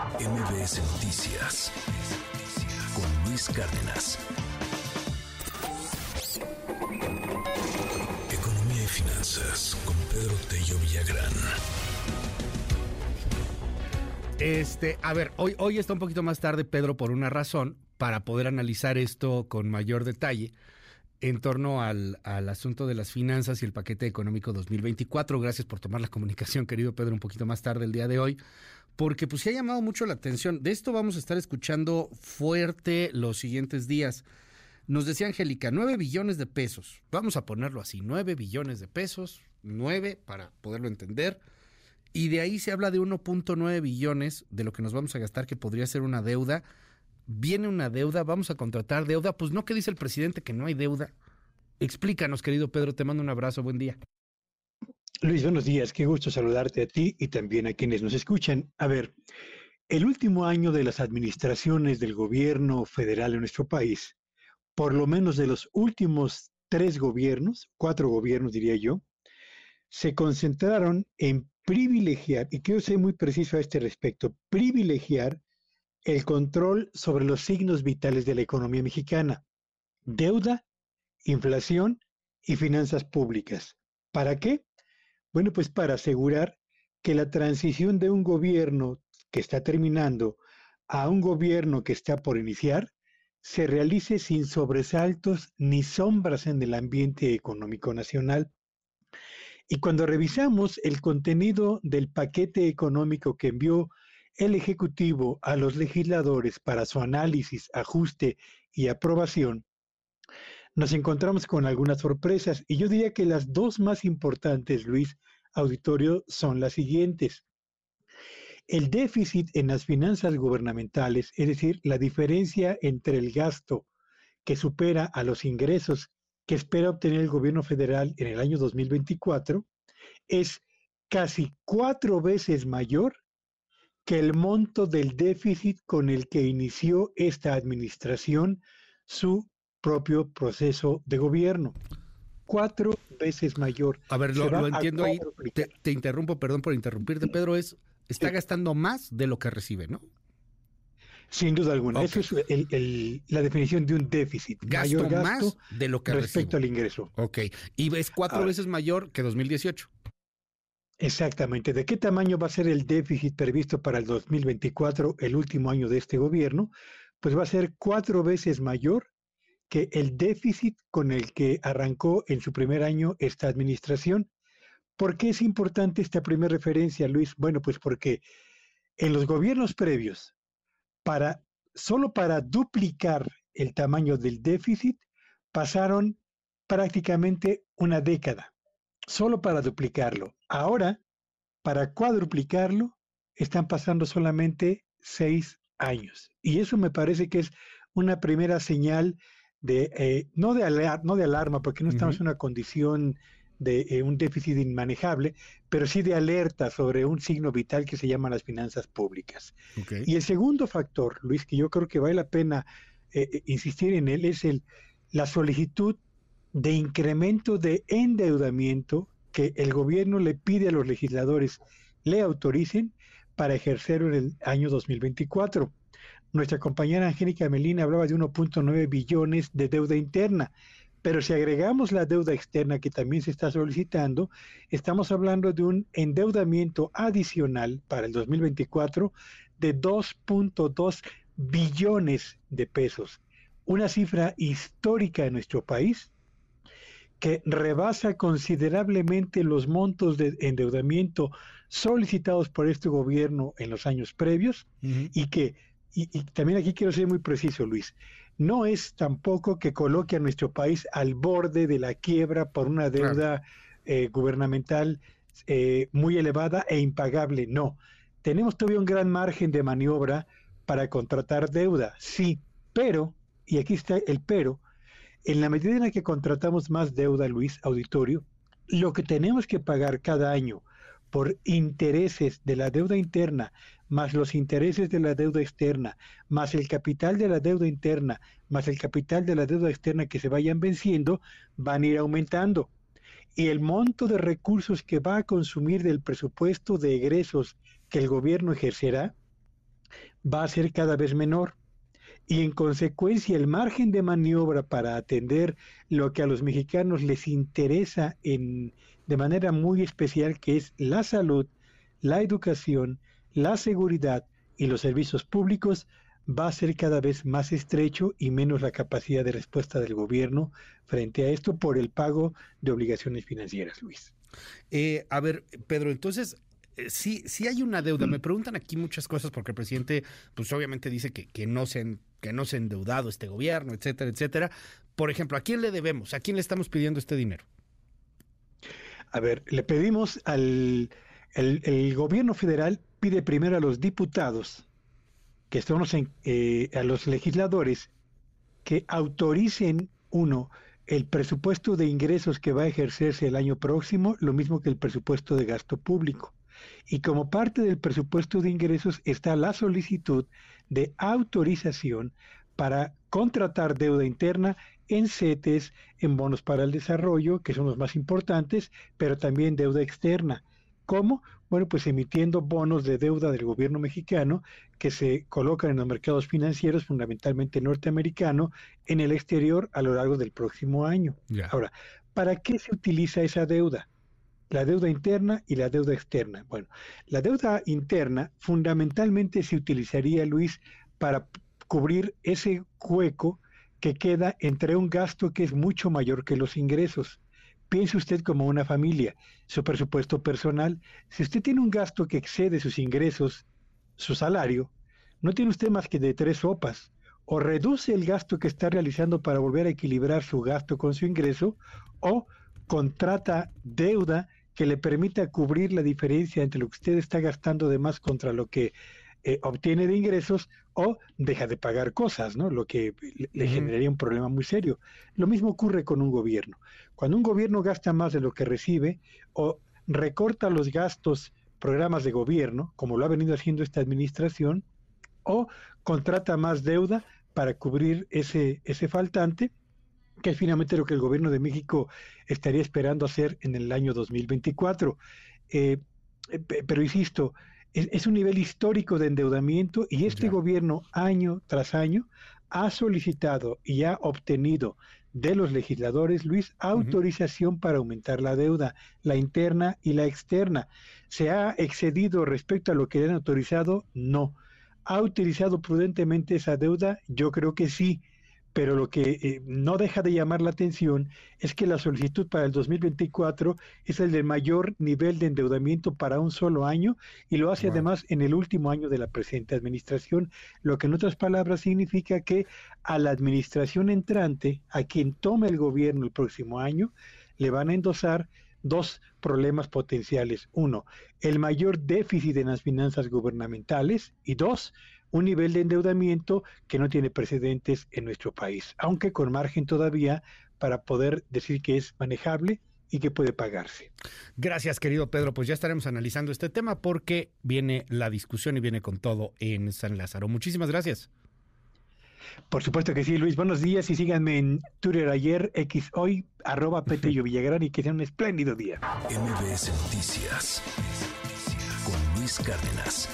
MBS Noticias con Luis Cárdenas. Economía y finanzas con Pedro Tello Villagrán. Este, a ver, hoy, hoy está un poquito más tarde, Pedro, por una razón, para poder analizar esto con mayor detalle en torno al, al, asunto de las finanzas y el paquete económico 2024. Gracias por tomar la comunicación, querido Pedro, un poquito más tarde el día de hoy, porque pues se ha llamado mucho la atención. De esto vamos a estar escuchando fuerte los siguientes días. Nos decía Angélica, 9 billones de pesos. Vamos a ponerlo así, 9 billones de pesos, 9 para poderlo entender. Y de ahí se habla de 1.9 billones de lo que nos vamos a gastar, que podría ser una deuda viene una deuda, vamos a contratar deuda, pues no que dice el presidente que no hay deuda. Explícanos, querido Pedro, te mando un abrazo, buen día. Luis, buenos días, qué gusto saludarte a ti y también a quienes nos escuchan. A ver, el último año de las administraciones del gobierno federal en nuestro país, por lo menos de los últimos tres gobiernos, cuatro gobiernos diría yo, se concentraron en privilegiar, y quiero ser muy preciso a este respecto, privilegiar el control sobre los signos vitales de la economía mexicana, deuda, inflación y finanzas públicas. ¿Para qué? Bueno, pues para asegurar que la transición de un gobierno que está terminando a un gobierno que está por iniciar se realice sin sobresaltos ni sombras en el ambiente económico nacional. Y cuando revisamos el contenido del paquete económico que envió el Ejecutivo a los legisladores para su análisis, ajuste y aprobación, nos encontramos con algunas sorpresas y yo diría que las dos más importantes, Luis Auditorio, son las siguientes. El déficit en las finanzas gubernamentales, es decir, la diferencia entre el gasto que supera a los ingresos que espera obtener el gobierno federal en el año 2024, es casi cuatro veces mayor que el monto del déficit con el que inició esta administración su propio proceso de gobierno. Cuatro veces mayor. A ver, lo, entiendo ahí. Te, interrumpo, perdón por interrumpirte, Pedro. Es, está gastando más de lo que recibe, ¿no? Sin duda alguna. Eso es la definición de un déficit. Gasto, más de lo que respecto al ingreso. Ok. Y es cuatro veces mayor que 2018. Exactamente. ¿De qué tamaño va a ser el déficit previsto para el 2024, el último año de este gobierno? Pues va a ser cuatro veces mayor que el déficit con el que arrancó en su primer año esta administración. ¿Por qué es importante esta primera referencia, Luis? Bueno, pues porque en los gobiernos previos, para, solo para duplicar el tamaño del déficit, pasaron prácticamente una década solo para duplicarlo. Ahora, para cuadruplicarlo, están pasando solamente seis años. Y eso me parece que es una primera señal de, eh, no, de no de alarma, porque no estamos en una condición de eh, un déficit inmanejable, pero sí de alerta sobre un signo vital que se llama las finanzas públicas. Y el segundo factor, Luis, que yo creo que vale la pena eh, insistir en él, es el, la solicitud de incremento de endeudamiento que el gobierno le pide a los legisladores le autoricen para ejercer en el año 2024. Nuestra compañera Angélica Melina hablaba de 1.9 billones de deuda interna, pero si agregamos la deuda externa que también se está solicitando, estamos hablando de un endeudamiento adicional para el 2024 de 2.2 billones de pesos, una cifra histórica en nuestro país que rebasa considerablemente los montos de endeudamiento solicitados por este gobierno en los años previos y que, y, también aquí quiero ser muy preciso, Luis, no es tampoco que coloque a nuestro país al borde de la quiebra por una deuda eh, gubernamental eh, muy elevada e impagable, no. Tenemos todavía un gran margen de maniobra para contratar deuda, sí, pero, y aquí está el pero, en la medida en la que contratamos más deuda, Luis, auditorio, lo que tenemos que pagar cada año por intereses de la deuda interna, más los intereses de la deuda externa, más el capital de la deuda interna, más el capital de la deuda externa que se vayan venciendo, van a ir aumentando. Y el monto de recursos que va a consumir del presupuesto de egresos que el gobierno ejercerá va a ser cada vez menor y en consecuencia el margen de maniobra para atender lo que a los mexicanos les interesa en, de manera muy especial, que es la salud, la educación, la seguridad y los servicios públicos, va a ser cada vez más estrecho y menos la capacidad de respuesta del gobierno frente a esto por el pago de obligaciones financieras, Luis. Eh, a ver, Pedro, entonces eh, sí, sí hay una deuda. Me preguntan aquí muchas cosas porque el presidente, pues obviamente dice que, que, no se, que no se ha endeudado este gobierno, etcétera, etcétera. Por ejemplo, ¿a quién le debemos? ¿A quién le estamos pidiendo este dinero? A ver, le pedimos al el, gobierno federal pide primero a los diputados, que son los, eh, a los legisladores, que autoricen uno el presupuesto de ingresos que va a ejercerse el año próximo, lo mismo que el presupuesto de gasto público. Y como parte del presupuesto de ingresos está la solicitud de autorización para contratar deuda interna en CETES, en bonos para el desarrollo, que son los más importantes, pero también deuda externa. ¿Cómo? Bueno, pues emitiendo bonos de deuda del gobierno mexicano que se colocan en los mercados financieros, fundamentalmente norteamericano, en el exterior a lo largo del próximo año. Ahora, ¿para qué se utiliza esa deuda? la deuda interna y la deuda externa. Bueno, la deuda interna fundamentalmente se utilizaría, Luis, para cubrir ese hueco que queda entre un gasto que es mucho mayor que los ingresos. Piense usted como una familia, su presupuesto personal. Si usted tiene un gasto que excede sus ingresos, su salario, no tiene usted más que de tres sopas. O reduce el gasto que está realizando para volver a equilibrar su gasto con su ingreso, o contrata deuda que le permita cubrir la diferencia entre lo que usted está gastando de más contra lo que eh, obtiene de ingresos o deja de pagar cosas, ¿no? Lo que le, generaría un problema muy serio. Lo mismo ocurre con un gobierno. Cuando un gobierno gasta más de lo que recibe o recorta los gastos, programas de gobierno, como lo ha venido haciendo esta administración, o contrata más deuda para cubrir ese, ese faltante, que es finalmente lo que el gobierno de México estaría esperando hacer en el año 2024. Eh, eh, pero insisto, es, un nivel histórico de endeudamiento y este gobierno año tras año ha solicitado y ha obtenido de los legisladores, Luis, autorización para aumentar la deuda, la interna y la externa. ¿Se ha excedido respecto a lo que le han autorizado? No. ¿Ha utilizado prudentemente esa deuda? Yo creo que sí pero lo que eh, no deja de llamar la atención es que la solicitud para el 2024 es el de mayor nivel de endeudamiento para un solo año y lo hace además en el último año de la presente administración, lo que en otras palabras significa que a la administración entrante, a quien tome el gobierno el próximo año, le van a endosar dos problemas potenciales. Uno, el mayor déficit en las finanzas gubernamentales y dos, un nivel de endeudamiento que no tiene precedentes en nuestro país, aunque con margen todavía para poder decir que es manejable y que puede pagarse. Gracias, querido Pedro. Pues ya estaremos analizando este tema porque viene la discusión y viene con todo en San Lázaro. Muchísimas gracias. Por supuesto que sí, Luis. Buenos días y síganme en Twitter ayer, X hoy, arroba Petello Villagrán y que sea un espléndido día. MBS Noticias con Luis Cárdenas.